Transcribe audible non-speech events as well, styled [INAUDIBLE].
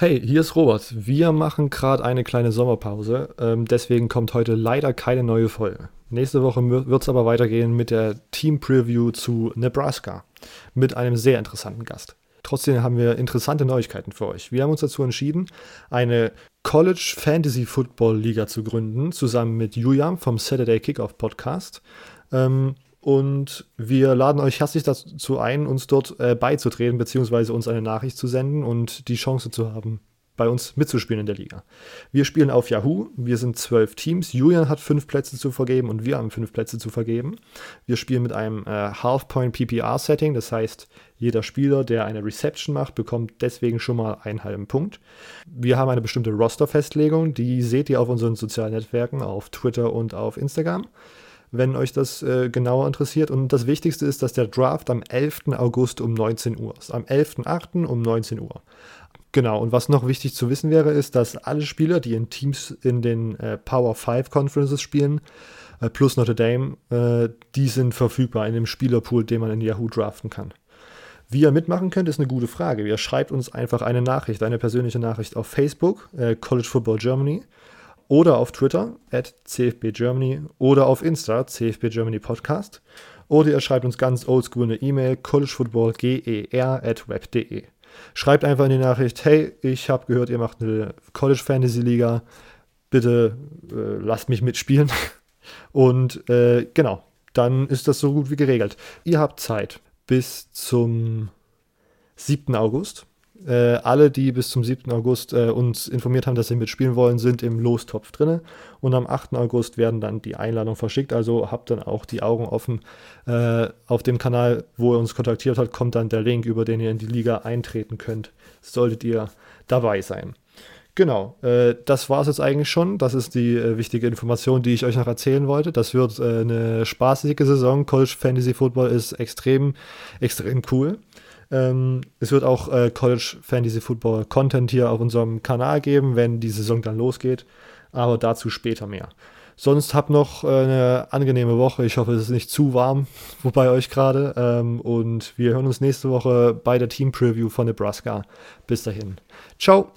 Hey, hier ist Robert. Wir machen gerade eine kleine Sommerpause, ähm, deswegen kommt heute leider keine neue Folge. Nächste Woche wird es aber weitergehen mit der Team Preview zu Nebraska mit einem sehr interessanten Gast. Trotzdem haben wir interessante Neuigkeiten für euch. Wir haben uns dazu entschieden, eine College Fantasy Football Liga zu gründen, zusammen mit Julian vom Saturday Kickoff Podcast. Ähm, und wir laden euch herzlich dazu ein, uns dort äh, beizutreten, beziehungsweise uns eine Nachricht zu senden und die Chance zu haben, bei uns mitzuspielen in der Liga. Wir spielen auf Yahoo. Wir sind zwölf Teams. Julian hat fünf Plätze zu vergeben und wir haben fünf Plätze zu vergeben. Wir spielen mit einem äh, Half-Point PPR-Setting. Das heißt, jeder Spieler, der eine Reception macht, bekommt deswegen schon mal einen halben Punkt. Wir haben eine bestimmte Roster-Festlegung. Die seht ihr auf unseren sozialen Netzwerken, auf Twitter und auf Instagram wenn euch das äh, genauer interessiert. Und das Wichtigste ist, dass der Draft am 11. August um 19 Uhr ist. Am 11.8. um 19 Uhr. Genau, und was noch wichtig zu wissen wäre, ist, dass alle Spieler, die in Teams in den äh, Power 5 Conferences spielen, äh, plus Notre Dame, äh, die sind verfügbar in dem Spielerpool, den man in Yahoo draften kann. Wie ihr mitmachen könnt, ist eine gute Frage. Ihr schreibt uns einfach eine Nachricht, eine persönliche Nachricht auf Facebook, äh, College Football Germany oder auf Twitter at cfbgermany oder auf Insta cfbgermany podcast oder ihr schreibt uns ganz oldschool eine E-Mail collegefootballger at web.de. Schreibt einfach in die Nachricht, hey, ich habe gehört, ihr macht eine College Fantasy Liga, bitte äh, lasst mich mitspielen. [LAUGHS] Und äh, genau, dann ist das so gut wie geregelt. Ihr habt Zeit bis zum 7. August äh, alle, die bis zum 7. August äh, uns informiert haben, dass sie mitspielen wollen, sind im Lostopf drin. Und am 8. August werden dann die Einladungen verschickt. Also habt dann auch die Augen offen. Äh, auf dem Kanal, wo ihr uns kontaktiert habt, kommt dann der Link, über den ihr in die Liga eintreten könnt. Solltet ihr dabei sein. Genau, äh, das war es jetzt eigentlich schon. Das ist die äh, wichtige Information, die ich euch noch erzählen wollte. Das wird eine spaßige Saison. College Fantasy Football ist extrem, extrem cool. Ähm, es wird auch äh, College Fantasy Football Content hier auf unserem Kanal geben, wenn die Saison dann losgeht. Aber dazu später mehr. Sonst habt noch äh, eine angenehme Woche. Ich hoffe, es ist nicht zu warm [LAUGHS] bei euch gerade. Ähm, und wir hören uns nächste Woche bei der Team Preview von Nebraska. Bis dahin. Ciao.